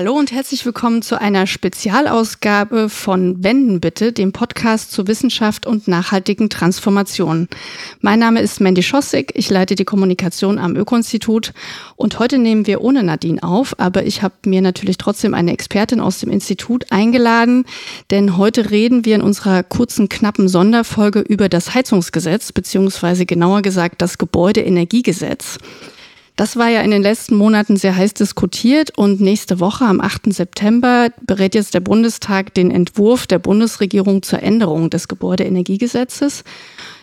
Hallo und herzlich willkommen zu einer Spezialausgabe von Wenden bitte, dem Podcast zu Wissenschaft und nachhaltigen Transformationen. Mein Name ist Mandy Schossig, ich leite die Kommunikation am Öko-Institut und heute nehmen wir ohne Nadine auf, aber ich habe mir natürlich trotzdem eine Expertin aus dem Institut eingeladen, denn heute reden wir in unserer kurzen, knappen Sonderfolge über das Heizungsgesetz, beziehungsweise genauer gesagt das Gebäudeenergiegesetz. Das war ja in den letzten Monaten sehr heiß diskutiert und nächste Woche am 8. September berät jetzt der Bundestag den Entwurf der Bundesregierung zur Änderung des Gebäudeenergiegesetzes,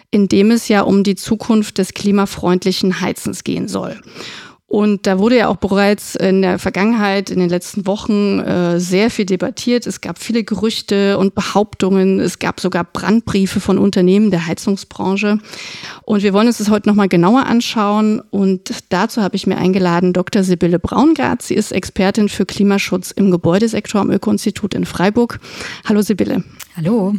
in dem es ja um die Zukunft des klimafreundlichen Heizens gehen soll. Und da wurde ja auch bereits in der Vergangenheit, in den letzten Wochen äh, sehr viel debattiert. Es gab viele Gerüchte und Behauptungen. Es gab sogar Brandbriefe von Unternehmen der Heizungsbranche. Und wir wollen uns das heute nochmal genauer anschauen. Und dazu habe ich mir eingeladen Dr. Sibylle Braungart. Sie ist Expertin für Klimaschutz im Gebäudesektor am Öko-Institut in Freiburg. Hallo Sibylle. Hallo.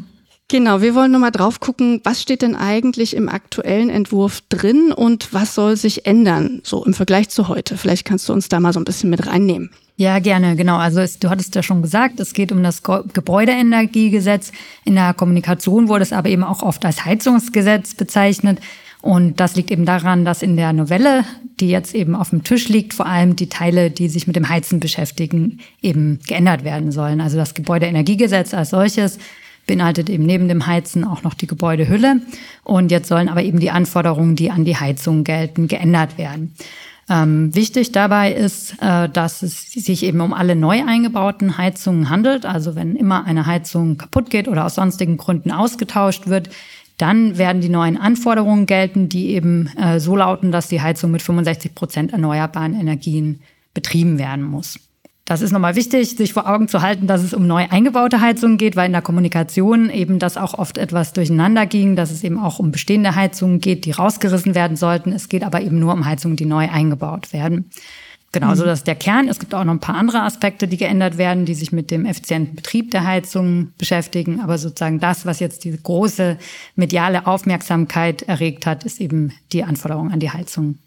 Genau, wir wollen nochmal drauf gucken, was steht denn eigentlich im aktuellen Entwurf drin und was soll sich ändern, so im Vergleich zu heute. Vielleicht kannst du uns da mal so ein bisschen mit reinnehmen. Ja, gerne, genau. Also es, du hattest ja schon gesagt, es geht um das Gebäudeenergiegesetz. In der Kommunikation wurde es aber eben auch oft als Heizungsgesetz bezeichnet. Und das liegt eben daran, dass in der Novelle, die jetzt eben auf dem Tisch liegt, vor allem die Teile, die sich mit dem Heizen beschäftigen, eben geändert werden sollen. Also das Gebäudeenergiegesetz als solches beinhaltet eben neben dem Heizen auch noch die Gebäudehülle. Und jetzt sollen aber eben die Anforderungen, die an die Heizung gelten, geändert werden. Ähm, wichtig dabei ist, äh, dass es sich eben um alle neu eingebauten Heizungen handelt. Also wenn immer eine Heizung kaputt geht oder aus sonstigen Gründen ausgetauscht wird, dann werden die neuen Anforderungen gelten, die eben äh, so lauten, dass die Heizung mit 65 Prozent erneuerbaren Energien betrieben werden muss. Das ist nochmal wichtig, sich vor Augen zu halten, dass es um neu eingebaute Heizungen geht, weil in der Kommunikation eben das auch oft etwas durcheinander ging, dass es eben auch um bestehende Heizungen geht, die rausgerissen werden sollten. Es geht aber eben nur um Heizungen, die neu eingebaut werden. Genau, so das ist der Kern. Es gibt auch noch ein paar andere Aspekte, die geändert werden, die sich mit dem effizienten Betrieb der Heizungen beschäftigen. Aber sozusagen das, was jetzt diese große mediale Aufmerksamkeit erregt hat, ist eben die Anforderung an die Heizungen.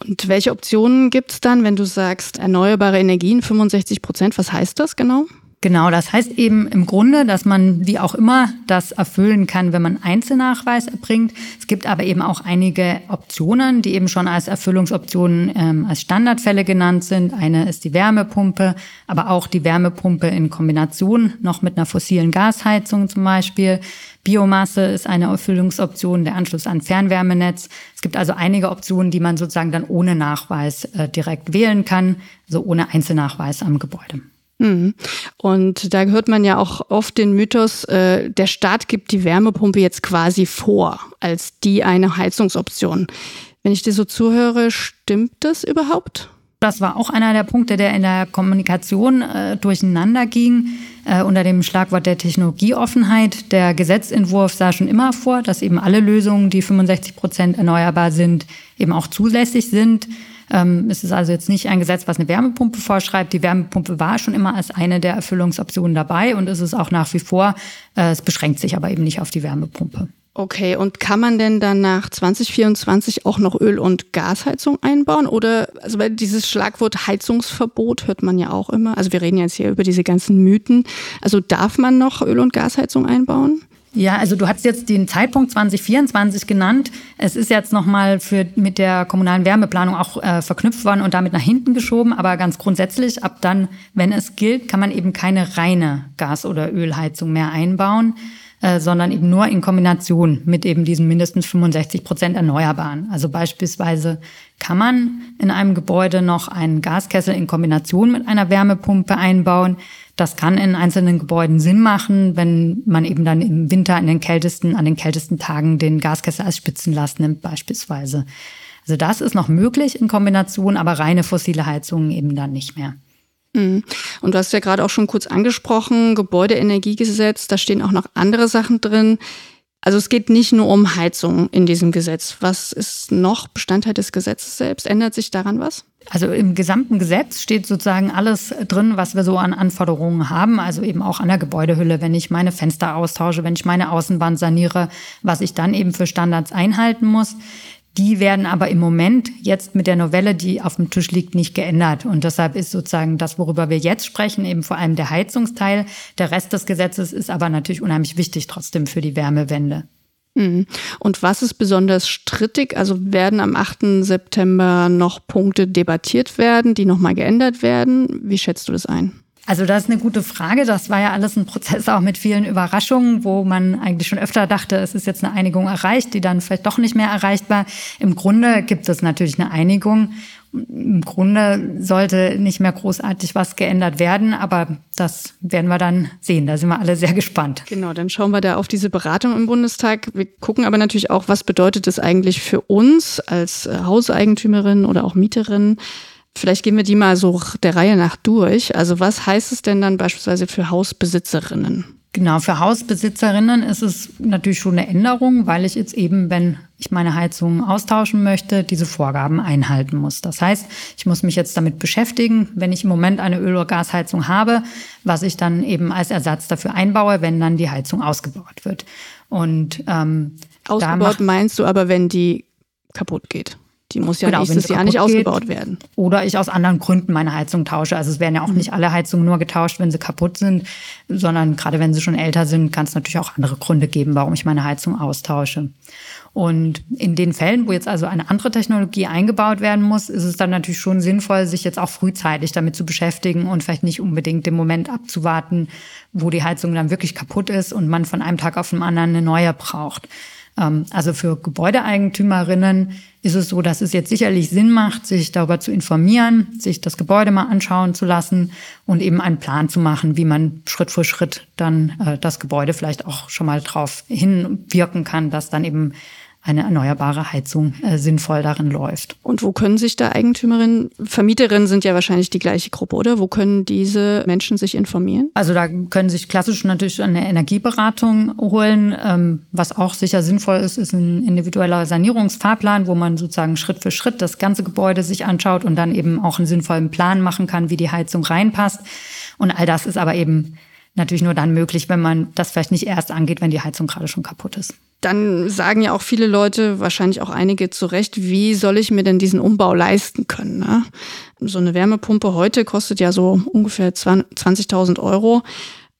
Und welche Optionen gibt es dann, wenn du sagst, erneuerbare Energien 65 Prozent? Was heißt das genau? Genau, das heißt eben im Grunde, dass man wie auch immer das erfüllen kann, wenn man Einzelnachweis erbringt. Es gibt aber eben auch einige Optionen, die eben schon als Erfüllungsoptionen ähm, als Standardfälle genannt sind. Eine ist die Wärmepumpe, aber auch die Wärmepumpe in Kombination noch mit einer fossilen Gasheizung zum Beispiel. Biomasse ist eine Erfüllungsoption, der Anschluss an Fernwärmenetz. Es gibt also einige Optionen, die man sozusagen dann ohne Nachweis äh, direkt wählen kann, also ohne Einzelnachweis am Gebäude. Mhm. Und da hört man ja auch oft den Mythos, äh, der Staat gibt die Wärmepumpe jetzt quasi vor als die eine Heizungsoption. Wenn ich dir so zuhöre, stimmt das überhaupt? Das war auch einer der Punkte, der in der Kommunikation äh, durcheinander ging, äh, unter dem Schlagwort der Technologieoffenheit. Der Gesetzentwurf sah schon immer vor, dass eben alle Lösungen, die 65 Prozent erneuerbar sind, eben auch zulässig sind. Ähm, es ist also jetzt nicht ein Gesetz, was eine Wärmepumpe vorschreibt. Die Wärmepumpe war schon immer als eine der Erfüllungsoptionen dabei und ist es auch nach wie vor. Äh, es beschränkt sich aber eben nicht auf die Wärmepumpe. Okay, und kann man denn dann nach 2024 auch noch Öl- und Gasheizung einbauen? Oder, also weil dieses Schlagwort Heizungsverbot hört man ja auch immer. Also wir reden jetzt hier über diese ganzen Mythen. Also darf man noch Öl- und Gasheizung einbauen? Ja, also du hast jetzt den Zeitpunkt 2024 genannt. Es ist jetzt nochmal für mit der kommunalen Wärmeplanung auch äh, verknüpft worden und damit nach hinten geschoben. Aber ganz grundsätzlich, ab dann, wenn es gilt, kann man eben keine reine Gas- oder Ölheizung mehr einbauen, äh, sondern eben nur in Kombination mit eben diesen mindestens 65 Prozent Erneuerbaren. Also beispielsweise kann man in einem Gebäude noch einen Gaskessel in Kombination mit einer Wärmepumpe einbauen. Das kann in einzelnen Gebäuden Sinn machen, wenn man eben dann im Winter an den kältesten, an den kältesten Tagen den Gaskessel als Spitzenlast nimmt beispielsweise. Also das ist noch möglich in Kombination, aber reine fossile Heizungen eben dann nicht mehr. Mhm. Und du hast ja gerade auch schon kurz angesprochen, Gebäudeenergiegesetz, da stehen auch noch andere Sachen drin. Also es geht nicht nur um Heizung in diesem Gesetz. Was ist noch Bestandteil des Gesetzes selbst? Ändert sich daran was? Also im gesamten Gesetz steht sozusagen alles drin, was wir so an Anforderungen haben. Also eben auch an der Gebäudehülle, wenn ich meine Fenster austausche, wenn ich meine Außenwand saniere, was ich dann eben für Standards einhalten muss. Die werden aber im Moment jetzt mit der Novelle, die auf dem Tisch liegt, nicht geändert. Und deshalb ist sozusagen das, worüber wir jetzt sprechen, eben vor allem der Heizungsteil. Der Rest des Gesetzes ist aber natürlich unheimlich wichtig trotzdem für die Wärmewende. Mhm. Und was ist besonders strittig? Also werden am 8. September noch Punkte debattiert werden, die nochmal geändert werden? Wie schätzt du das ein? Also das ist eine gute Frage. Das war ja alles ein Prozess auch mit vielen Überraschungen, wo man eigentlich schon öfter dachte, es ist jetzt eine Einigung erreicht, die dann vielleicht doch nicht mehr erreicht war. Im Grunde gibt es natürlich eine Einigung. Im Grunde sollte nicht mehr großartig was geändert werden, aber das werden wir dann sehen. Da sind wir alle sehr gespannt. Genau, dann schauen wir da auf diese Beratung im Bundestag. Wir gucken aber natürlich auch, was bedeutet es eigentlich für uns als Hauseigentümerin oder auch Mieterin, Vielleicht gehen wir die mal so der Reihe nach durch. Also was heißt es denn dann beispielsweise für Hausbesitzerinnen? Genau, für Hausbesitzerinnen ist es natürlich schon eine Änderung, weil ich jetzt eben, wenn ich meine Heizung austauschen möchte, diese Vorgaben einhalten muss. Das heißt, ich muss mich jetzt damit beschäftigen, wenn ich im Moment eine Öl- oder Gasheizung habe, was ich dann eben als Ersatz dafür einbaue, wenn dann die Heizung ausgebaut wird. Und ähm, ausgebaut meinst du aber, wenn die kaputt geht? Die muss ja genau, nächstes Jahr nicht geht, ausgebaut werden. Oder ich aus anderen Gründen meine Heizung tausche. Also es werden ja auch mhm. nicht alle Heizungen nur getauscht, wenn sie kaputt sind, sondern gerade wenn sie schon älter sind, kann es natürlich auch andere Gründe geben, warum ich meine Heizung austausche. Und in den Fällen, wo jetzt also eine andere Technologie eingebaut werden muss, ist es dann natürlich schon sinnvoll, sich jetzt auch frühzeitig damit zu beschäftigen und vielleicht nicht unbedingt den Moment abzuwarten, wo die Heizung dann wirklich kaputt ist und man von einem Tag auf den anderen eine neue braucht. Ähm, also für Gebäudeeigentümerinnen ist es so, dass es jetzt sicherlich Sinn macht, sich darüber zu informieren, sich das Gebäude mal anschauen zu lassen und eben einen Plan zu machen, wie man Schritt für Schritt dann äh, das Gebäude vielleicht auch schon mal drauf hinwirken kann, dass dann eben eine erneuerbare Heizung äh, sinnvoll darin läuft. Und wo können sich da Eigentümerinnen, Vermieterinnen sind ja wahrscheinlich die gleiche Gruppe, oder? Wo können diese Menschen sich informieren? Also da können sich klassisch natürlich eine Energieberatung holen. Ähm, was auch sicher sinnvoll ist, ist ein individueller Sanierungsfahrplan, wo man sozusagen Schritt für Schritt das ganze Gebäude sich anschaut und dann eben auch einen sinnvollen Plan machen kann, wie die Heizung reinpasst. Und all das ist aber eben natürlich nur dann möglich, wenn man das vielleicht nicht erst angeht, wenn die Heizung gerade schon kaputt ist. Dann sagen ja auch viele Leute, wahrscheinlich auch einige zu Recht, wie soll ich mir denn diesen Umbau leisten können? Ne? So eine Wärmepumpe heute kostet ja so ungefähr 20.000 Euro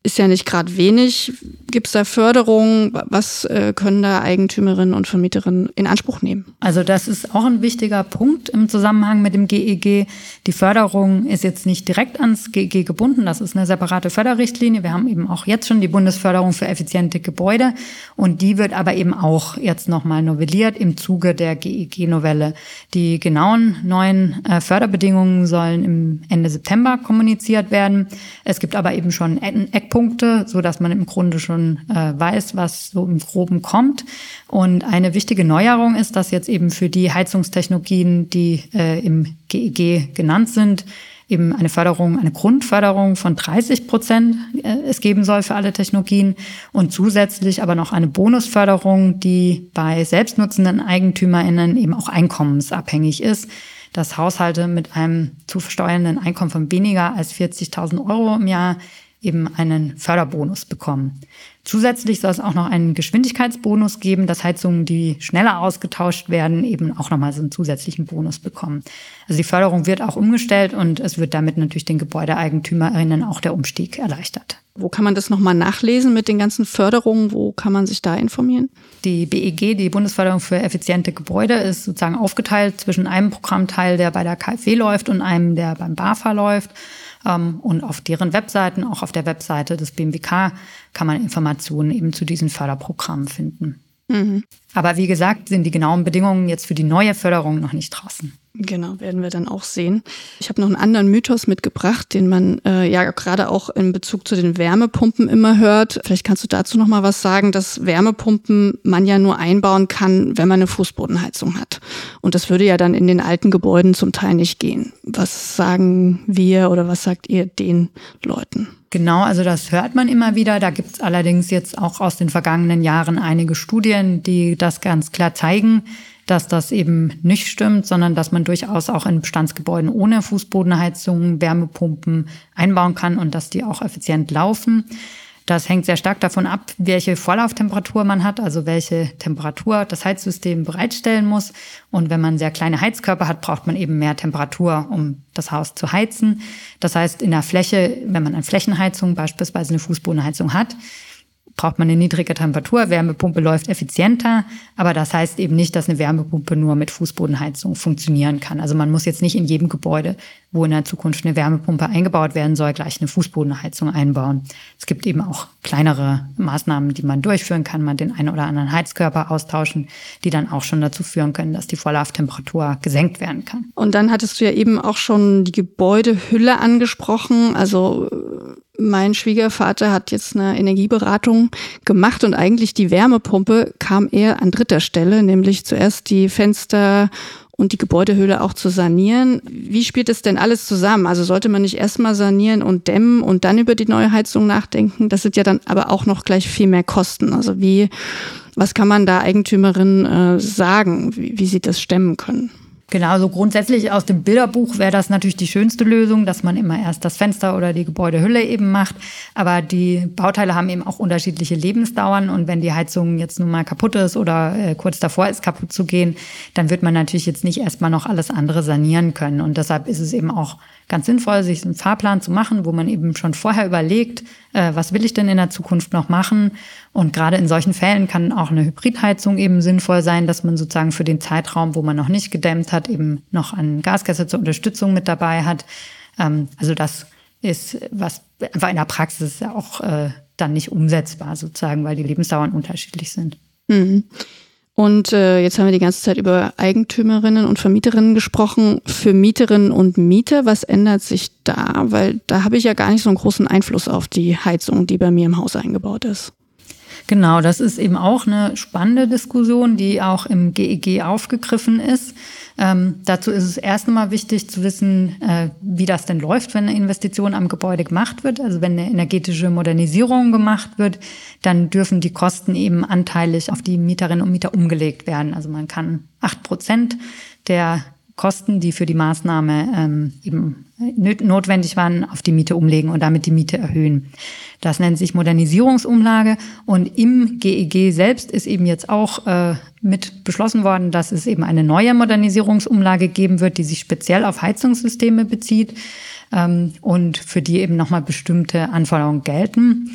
ist ja nicht gerade wenig. Gibt es da Förderung? Was äh, können da Eigentümerinnen und Vermieterinnen in Anspruch nehmen? Also das ist auch ein wichtiger Punkt im Zusammenhang mit dem GEG. E Die Förderung ist jetzt nicht direkt ans GEG e gebunden. Das ist eine separate Förderrichtlinie. Wir haben eben auch jetzt schon die Bundesförderung für effiziente Gebäude. Und die wird aber eben auch jetzt nochmal novelliert im Zuge der GEG-Novelle. Die genauen neuen äh, Förderbedingungen sollen im Ende September kommuniziert werden. Es gibt aber eben schon Eck Eckpunkte, so dass man im Grunde schon äh, weiß, was so im Groben kommt. Und eine wichtige Neuerung ist, dass jetzt eben für die Heizungstechnologien, die äh, im GEG e genannt sind, eben eine Förderung, eine Grundförderung von 30 Prozent äh, es geben soll für alle Technologien und zusätzlich aber noch eine Bonusförderung, die bei selbstnutzenden EigentümerInnen eben auch einkommensabhängig ist dass Haushalte mit einem zu versteuernden Einkommen von weniger als 40.000 Euro im Jahr eben einen Förderbonus bekommen. Zusätzlich soll es auch noch einen Geschwindigkeitsbonus geben, dass Heizungen, die schneller ausgetauscht werden, eben auch nochmal so einen zusätzlichen Bonus bekommen. Also die Förderung wird auch umgestellt und es wird damit natürlich den Gebäudeeigentümerinnen auch der Umstieg erleichtert. Wo kann man das nochmal nachlesen mit den ganzen Förderungen? Wo kann man sich da informieren? Die BEG, die Bundesförderung für effiziente Gebäude, ist sozusagen aufgeteilt zwischen einem Programmteil, der bei der KfW läuft und einem, der beim BAFA läuft. Ähm, und auf deren Webseiten, auch auf der Webseite des BMWK, kann man Informationen eben zu diesen Förderprogrammen finden. Mhm. Aber wie gesagt, sind die genauen Bedingungen jetzt für die neue Förderung noch nicht draußen. Genau, werden wir dann auch sehen. Ich habe noch einen anderen Mythos mitgebracht, den man äh, ja gerade auch in Bezug zu den Wärmepumpen immer hört. Vielleicht kannst du dazu noch mal was sagen, dass Wärmepumpen man ja nur einbauen kann, wenn man eine Fußbodenheizung hat. Und das würde ja dann in den alten Gebäuden zum Teil nicht gehen. Was sagen wir oder was sagt ihr den Leuten? Genau, also das hört man immer wieder. Da gibt es allerdings jetzt auch aus den vergangenen Jahren einige Studien, die das ganz klar zeigen dass das eben nicht stimmt, sondern dass man durchaus auch in Bestandsgebäuden ohne Fußbodenheizung Wärmepumpen einbauen kann und dass die auch effizient laufen. Das hängt sehr stark davon ab, welche Vorlauftemperatur man hat, also welche Temperatur das Heizsystem bereitstellen muss. Und wenn man sehr kleine Heizkörper hat, braucht man eben mehr Temperatur, um das Haus zu heizen. Das heißt, in der Fläche, wenn man eine Flächenheizung, beispielsweise eine Fußbodenheizung hat, braucht man eine niedrige Temperatur. Wärmepumpe läuft effizienter, aber das heißt eben nicht, dass eine Wärmepumpe nur mit Fußbodenheizung funktionieren kann. Also man muss jetzt nicht in jedem Gebäude, wo in der Zukunft eine Wärmepumpe eingebaut werden soll, gleich eine Fußbodenheizung einbauen. Es gibt eben auch kleinere Maßnahmen, die man durchführen kann, man den einen oder anderen Heizkörper austauschen, die dann auch schon dazu führen können, dass die Vorlauftemperatur gesenkt werden kann. Und dann hattest du ja eben auch schon die Gebäudehülle angesprochen, also mein Schwiegervater hat jetzt eine Energieberatung gemacht und eigentlich die Wärmepumpe kam eher an dritter Stelle, nämlich zuerst die Fenster und die Gebäudehülle auch zu sanieren. Wie spielt es denn alles zusammen? Also sollte man nicht erstmal sanieren und dämmen und dann über die neue Heizung nachdenken? Das sind ja dann aber auch noch gleich viel mehr Kosten. Also wie, was kann man da Eigentümerin äh, sagen, wie, wie sie das stemmen können? Genau, also grundsätzlich aus dem Bilderbuch wäre das natürlich die schönste Lösung, dass man immer erst das Fenster oder die Gebäudehülle eben macht. Aber die Bauteile haben eben auch unterschiedliche Lebensdauern und wenn die Heizung jetzt nun mal kaputt ist oder äh, kurz davor ist, kaputt zu gehen, dann wird man natürlich jetzt nicht erstmal noch alles andere sanieren können. Und deshalb ist es eben auch ganz sinnvoll, sich einen Fahrplan zu machen, wo man eben schon vorher überlegt, äh, was will ich denn in der Zukunft noch machen. Und gerade in solchen Fällen kann auch eine Hybridheizung eben sinnvoll sein, dass man sozusagen für den Zeitraum, wo man noch nicht gedämmt hat, eben noch einen Gaskessel zur Unterstützung mit dabei hat. Ähm, also das ist was einfach in der Praxis auch äh, dann nicht umsetzbar sozusagen, weil die Lebensdauern unterschiedlich sind. Mhm. Und äh, jetzt haben wir die ganze Zeit über Eigentümerinnen und Vermieterinnen gesprochen. Für Mieterinnen und Mieter, was ändert sich da? Weil da habe ich ja gar nicht so einen großen Einfluss auf die Heizung, die bei mir im Haus eingebaut ist. Genau, das ist eben auch eine spannende Diskussion, die auch im GEG e aufgegriffen ist. Ähm, dazu ist es erst einmal wichtig zu wissen, äh, wie das denn läuft, wenn eine Investition am Gebäude gemacht wird. Also wenn eine energetische Modernisierung gemacht wird, dann dürfen die Kosten eben anteilig auf die Mieterinnen und Mieter umgelegt werden. Also man kann acht Prozent der Kosten, die für die Maßnahme ähm, eben notwendig waren, auf die Miete umlegen und damit die Miete erhöhen. Das nennt sich Modernisierungsumlage und im GEG e selbst ist eben jetzt auch äh, mit beschlossen worden, dass es eben eine neue Modernisierungsumlage geben wird, die sich speziell auf Heizungssysteme bezieht ähm, und für die eben nochmal bestimmte Anforderungen gelten.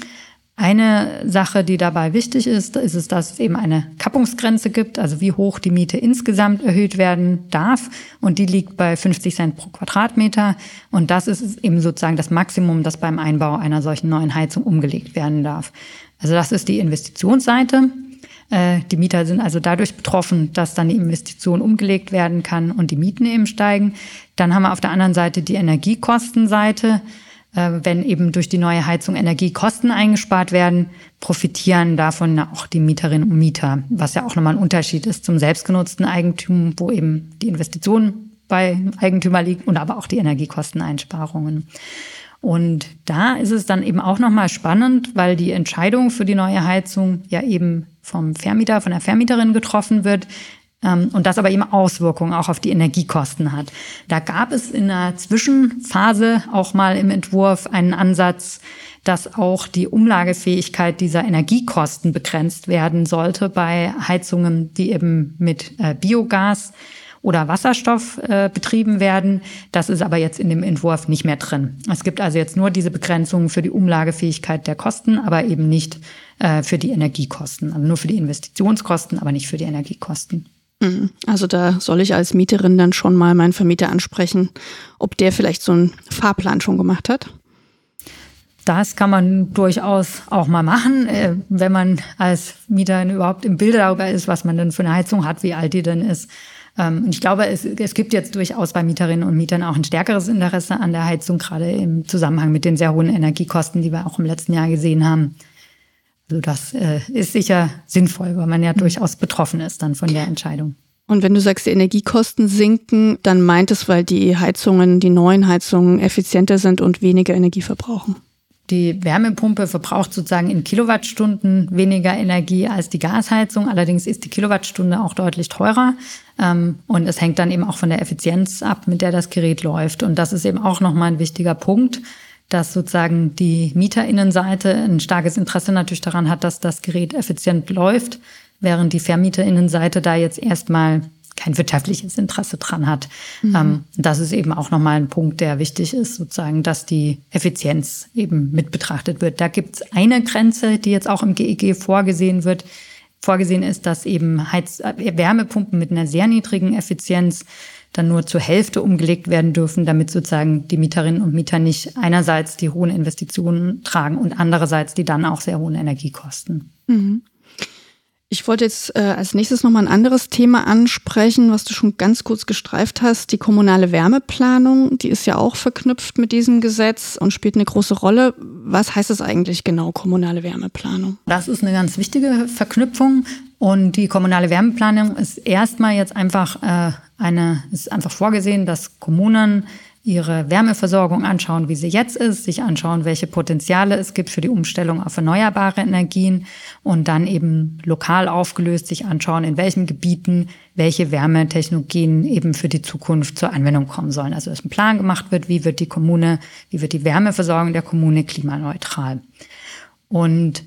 Eine Sache, die dabei wichtig ist, ist es, dass es eben eine Kappungsgrenze gibt, also wie hoch die Miete insgesamt erhöht werden darf. Und die liegt bei 50 Cent pro Quadratmeter. Und das ist eben sozusagen das Maximum, das beim Einbau einer solchen neuen Heizung umgelegt werden darf. Also das ist die Investitionsseite. Äh, die Mieter sind also dadurch betroffen, dass dann die Investition umgelegt werden kann und die Mieten eben steigen. Dann haben wir auf der anderen Seite die Energiekostenseite. Äh, wenn eben durch die neue Heizung Energiekosten eingespart werden, profitieren davon auch die Mieterinnen und Mieter, was ja auch nochmal ein Unterschied ist zum selbstgenutzten Eigentum, wo eben die Investition bei Eigentümer liegt und aber auch die Energiekosteneinsparungen. Und da ist es dann eben auch nochmal spannend, weil die Entscheidung für die neue Heizung ja eben vom Vermieter, von der Vermieterin getroffen wird, und das aber eben Auswirkungen auch auf die Energiekosten hat. Da gab es in der Zwischenphase auch mal im Entwurf einen Ansatz, dass auch die Umlagefähigkeit dieser Energiekosten begrenzt werden sollte bei Heizungen, die eben mit äh, Biogas oder Wasserstoff äh, betrieben werden. Das ist aber jetzt in dem Entwurf nicht mehr drin. Es gibt also jetzt nur diese Begrenzungen für die Umlagefähigkeit der Kosten, aber eben nicht äh, für die Energiekosten. Also nur für die Investitionskosten, aber nicht für die Energiekosten. Mhm. Also da soll ich als Mieterin dann schon mal meinen Vermieter ansprechen, ob der vielleicht so einen Fahrplan schon gemacht hat. Das kann man durchaus auch mal machen, äh, wenn man als Mieterin überhaupt im Bilde darüber ist, was man denn für eine Heizung hat, wie alt die denn ist. Ähm, und ich glaube, es, es gibt jetzt durchaus bei Mieterinnen und Mietern auch ein stärkeres Interesse an der Heizung, gerade im Zusammenhang mit den sehr hohen Energiekosten, die wir auch im letzten Jahr gesehen haben. Also das äh, ist sicher sinnvoll, weil man ja durchaus betroffen ist dann von der Entscheidung. Und wenn du sagst, die Energiekosten sinken, dann meint es, weil die Heizungen, die neuen Heizungen effizienter sind und weniger Energie verbrauchen. Die Wärmepumpe verbraucht sozusagen in Kilowattstunden weniger Energie als die Gasheizung. Allerdings ist die Kilowattstunde auch deutlich teurer. Ähm, und es hängt dann eben auch von der Effizienz ab, mit der das Gerät läuft. Und das ist eben auch nochmal ein wichtiger Punkt, dass sozusagen die Mieterinnenseite ein starkes Interesse natürlich daran hat, dass das Gerät effizient läuft, während die Vermieterinnenseite da jetzt erstmal kein wirtschaftliches Interesse dran hat. Mhm. Ähm, das ist eben auch nochmal ein Punkt, der wichtig ist, sozusagen, dass die Effizienz eben mit betrachtet wird. Da gibt es eine Grenze, die jetzt auch im GEG e vorgesehen wird. Vorgesehen ist, dass eben Heiz äh, Wärmepumpen mit einer sehr niedrigen Effizienz dann nur zur Hälfte umgelegt werden dürfen, damit sozusagen die Mieterinnen und Mieter nicht einerseits die hohen Investitionen tragen und andererseits die dann auch sehr hohen Energiekosten. Mhm. Ich wollte jetzt äh, als nächstes nochmal ein anderes Thema ansprechen, was du schon ganz kurz gestreift hast. Die kommunale Wärmeplanung, die ist ja auch verknüpft mit diesem Gesetz und spielt eine große Rolle. Was heißt es eigentlich genau, kommunale Wärmeplanung? Das ist eine ganz wichtige Verknüpfung. Und die kommunale Wärmeplanung ist erstmal jetzt einfach äh, eine, ist einfach vorgesehen, dass Kommunen ihre Wärmeversorgung anschauen, wie sie jetzt ist, sich anschauen, welche Potenziale es gibt für die Umstellung auf erneuerbare Energien und dann eben lokal aufgelöst sich anschauen, in welchen Gebieten welche Wärmetechnologien eben für die Zukunft zur Anwendung kommen sollen. Also dass ein Plan gemacht wird, wie wird die Kommune, wie wird die Wärmeversorgung der Kommune klimaneutral. Und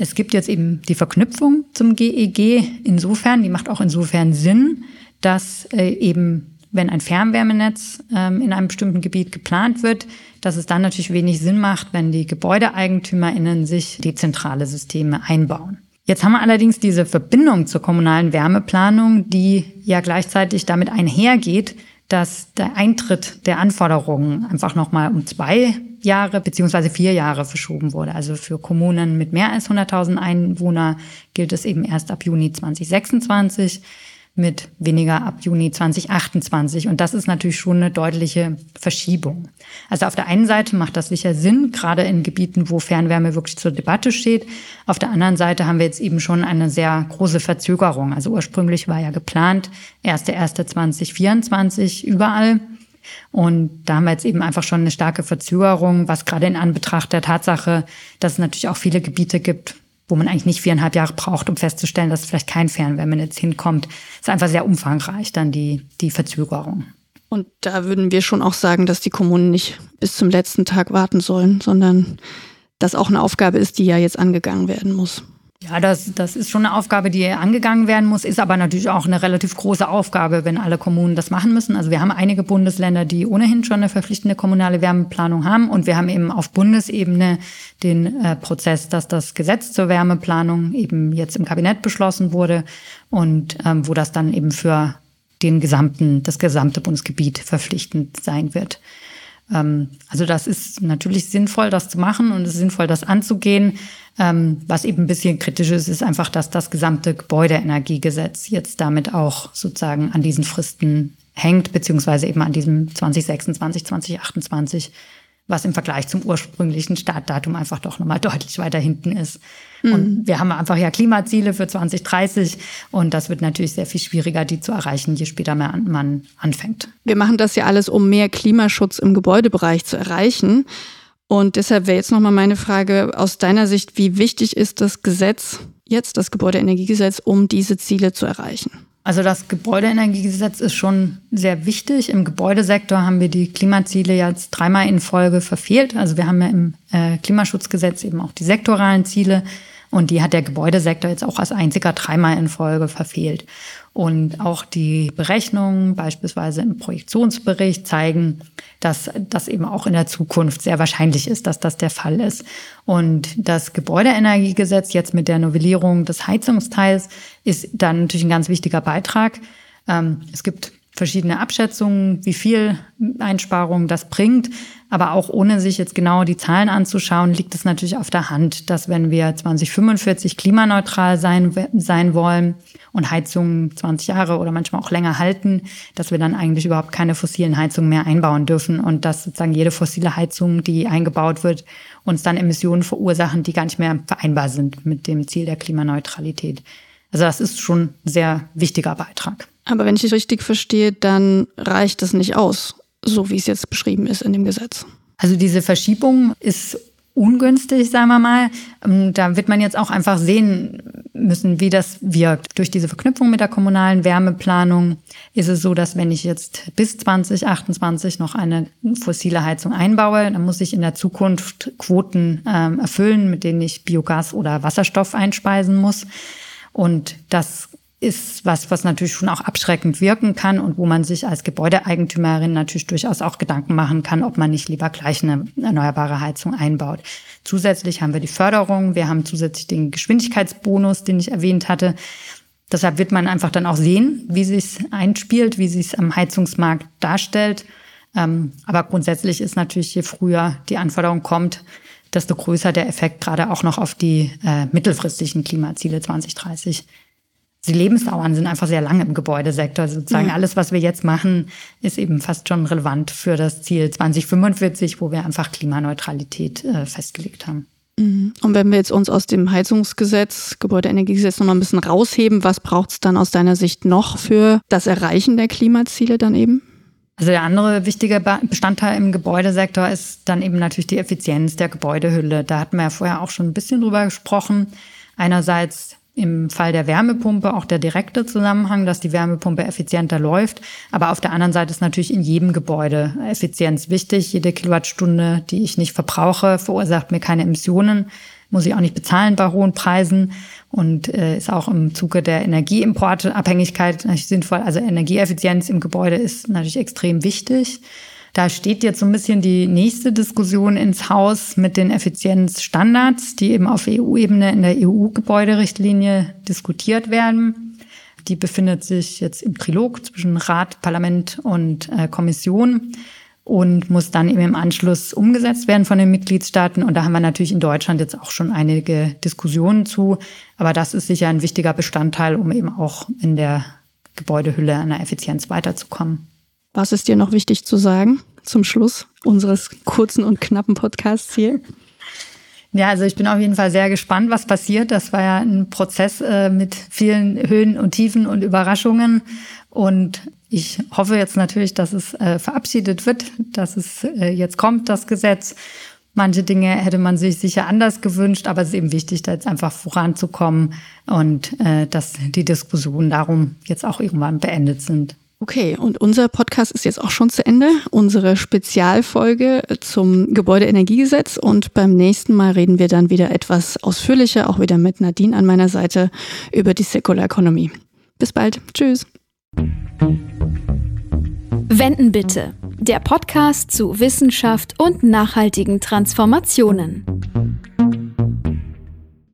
es gibt jetzt eben die Verknüpfung zum GEG e insofern, die macht auch insofern Sinn, dass äh, eben wenn ein Fernwärmenetz ähm, in einem bestimmten Gebiet geplant wird, dass es dann natürlich wenig Sinn macht, wenn die GebäudeeigentümerInnen sich dezentrale Systeme einbauen. Jetzt haben wir allerdings diese Verbindung zur kommunalen Wärmeplanung, die ja gleichzeitig damit einhergeht, dass der Eintritt der Anforderungen einfach nochmal um zwei Jahre beziehungsweise vier Jahre verschoben wurde. Also für Kommunen mit mehr als 100.000 Einwohner gilt es eben erst ab Juni 2026 mit weniger ab Juni 2028. Und das ist natürlich schon eine deutliche Verschiebung. Also auf der einen Seite macht das sicher Sinn, gerade in Gebieten, wo Fernwärme wirklich zur Debatte steht. Auf der anderen Seite haben wir jetzt eben schon eine sehr große Verzögerung. Also ursprünglich war ja geplant 1.1.2024 überall. Und da haben wir jetzt eben einfach schon eine starke Verzögerung, was gerade in Anbetracht der Tatsache, dass es natürlich auch viele Gebiete gibt, wo man eigentlich nicht viereinhalb Jahre braucht, um festzustellen, dass vielleicht kein Fernwärmenetz hinkommt. ist einfach sehr umfangreich dann die, die Verzögerung. Und da würden wir schon auch sagen, dass die Kommunen nicht bis zum letzten Tag warten sollen, sondern das auch eine Aufgabe ist, die ja jetzt angegangen werden muss. Ja, das, das ist schon eine Aufgabe, die angegangen werden muss, ist aber natürlich auch eine relativ große Aufgabe, wenn alle Kommunen das machen müssen. Also wir haben einige Bundesländer, die ohnehin schon eine verpflichtende kommunale Wärmeplanung haben und wir haben eben auf Bundesebene den äh, Prozess, dass das Gesetz zur Wärmeplanung eben jetzt im Kabinett beschlossen wurde und ähm, wo das dann eben für den gesamten, das gesamte Bundesgebiet verpflichtend sein wird. Ähm, also das ist natürlich sinnvoll, das zu machen und es ist sinnvoll, das anzugehen. Ähm, was eben ein bisschen kritisch ist, ist einfach, dass das gesamte Gebäudeenergiegesetz jetzt damit auch sozusagen an diesen Fristen hängt, beziehungsweise eben an diesem 2026, 2028 was im Vergleich zum ursprünglichen Startdatum einfach doch nochmal deutlich weiter hinten ist. Mhm. Und wir haben einfach ja Klimaziele für 2030 und das wird natürlich sehr viel schwieriger, die zu erreichen, je später man anfängt. Wir machen das ja alles, um mehr Klimaschutz im Gebäudebereich zu erreichen. Und deshalb wäre jetzt nochmal meine Frage aus deiner Sicht, wie wichtig ist das Gesetz jetzt, das Gebäudeenergiegesetz, um diese Ziele zu erreichen? Also das Gebäudeenergiegesetz ist schon sehr wichtig. Im Gebäudesektor haben wir die Klimaziele jetzt dreimal in Folge verfehlt. Also wir haben ja im äh, Klimaschutzgesetz eben auch die sektoralen Ziele und die hat der Gebäudesektor jetzt auch als einziger dreimal in Folge verfehlt. Und auch die Berechnungen, beispielsweise im Projektionsbericht, zeigen, dass das eben auch in der Zukunft sehr wahrscheinlich ist, dass das der Fall ist. Und das Gebäudeenergiegesetz jetzt mit der Novellierung des Heizungsteils ist dann natürlich ein ganz wichtiger Beitrag. Ähm, es gibt verschiedene Abschätzungen, wie viel Einsparung das bringt. Aber auch ohne sich jetzt genau die Zahlen anzuschauen, liegt es natürlich auf der Hand, dass wenn wir 2045 klimaneutral sein, sein wollen und Heizungen 20 Jahre oder manchmal auch länger halten, dass wir dann eigentlich überhaupt keine fossilen Heizungen mehr einbauen dürfen und dass sozusagen jede fossile Heizung, die eingebaut wird, uns dann Emissionen verursachen, die gar nicht mehr vereinbar sind mit dem Ziel der Klimaneutralität. Also das ist schon ein sehr wichtiger Beitrag. Aber wenn ich es richtig verstehe, dann reicht das nicht aus, so wie es jetzt beschrieben ist in dem Gesetz. Also diese Verschiebung ist ungünstig, sagen wir mal. Ähm, da wird man jetzt auch einfach sehen müssen, wie das wirkt. Durch diese Verknüpfung mit der kommunalen Wärmeplanung ist es so, dass wenn ich jetzt bis 2028 noch eine fossile Heizung einbaue, dann muss ich in der Zukunft Quoten ähm, erfüllen, mit denen ich Biogas oder Wasserstoff einspeisen muss. Und das ist was, was natürlich schon auch abschreckend wirken kann und wo man sich als Gebäudeeigentümerin natürlich durchaus auch Gedanken machen kann, ob man nicht lieber gleich eine erneuerbare Heizung einbaut. Zusätzlich haben wir die Förderung, wir haben zusätzlich den Geschwindigkeitsbonus, den ich erwähnt hatte. Deshalb wird man einfach dann auch sehen, wie sich einspielt, wie sich am Heizungsmarkt darstellt. Ähm, aber grundsätzlich ist natürlich, je früher die Anforderung kommt, desto größer der Effekt gerade auch noch auf die äh, mittelfristigen Klimaziele 2030 die Lebensdauern sind einfach sehr lang im Gebäudesektor. Also sozusagen mhm. alles, was wir jetzt machen, ist eben fast schon relevant für das Ziel 2045, wo wir einfach Klimaneutralität äh, festgelegt haben. Mhm. Und wenn wir jetzt uns aus dem Heizungsgesetz, Gebäudeenergiegesetz noch mal ein bisschen rausheben, was braucht es dann aus deiner Sicht noch für das Erreichen der Klimaziele dann eben? Also der andere wichtige Bestandteil im Gebäudesektor ist dann eben natürlich die Effizienz der Gebäudehülle. Da hatten wir ja vorher auch schon ein bisschen drüber gesprochen. Einerseits im Fall der Wärmepumpe auch der direkte Zusammenhang, dass die Wärmepumpe effizienter läuft. Aber auf der anderen Seite ist natürlich in jedem Gebäude Effizienz wichtig. Jede Kilowattstunde, die ich nicht verbrauche, verursacht mir keine Emissionen, muss ich auch nicht bezahlen bei hohen Preisen und äh, ist auch im Zuge der Energieimportabhängigkeit natürlich sinnvoll. Also Energieeffizienz im Gebäude ist natürlich extrem wichtig. Da steht jetzt so ein bisschen die nächste Diskussion ins Haus mit den Effizienzstandards, die eben auf EU-Ebene in der EU-Gebäuderichtlinie diskutiert werden. Die befindet sich jetzt im Trilog zwischen Rat, Parlament und äh, Kommission und muss dann eben im Anschluss umgesetzt werden von den Mitgliedstaaten. Und da haben wir natürlich in Deutschland jetzt auch schon einige Diskussionen zu. Aber das ist sicher ein wichtiger Bestandteil, um eben auch in der Gebäudehülle an der Effizienz weiterzukommen. Was ist dir noch wichtig zu sagen zum Schluss unseres kurzen und knappen Podcasts hier? Ja, also ich bin auf jeden Fall sehr gespannt, was passiert. Das war ja ein Prozess äh, mit vielen Höhen und Tiefen und Überraschungen. Und ich hoffe jetzt natürlich, dass es äh, verabschiedet wird, dass es äh, jetzt kommt, das Gesetz. Manche Dinge hätte man sich sicher anders gewünscht, aber es ist eben wichtig, da jetzt einfach voranzukommen und äh, dass die Diskussionen darum jetzt auch irgendwann beendet sind. Okay, und unser Podcast ist jetzt auch schon zu Ende. Unsere Spezialfolge zum Gebäudeenergiegesetz. Und beim nächsten Mal reden wir dann wieder etwas ausführlicher, auch wieder mit Nadine an meiner Seite, über die Circular Economy. Bis bald. Tschüss. Wenden bitte. Der Podcast zu Wissenschaft und nachhaltigen Transformationen.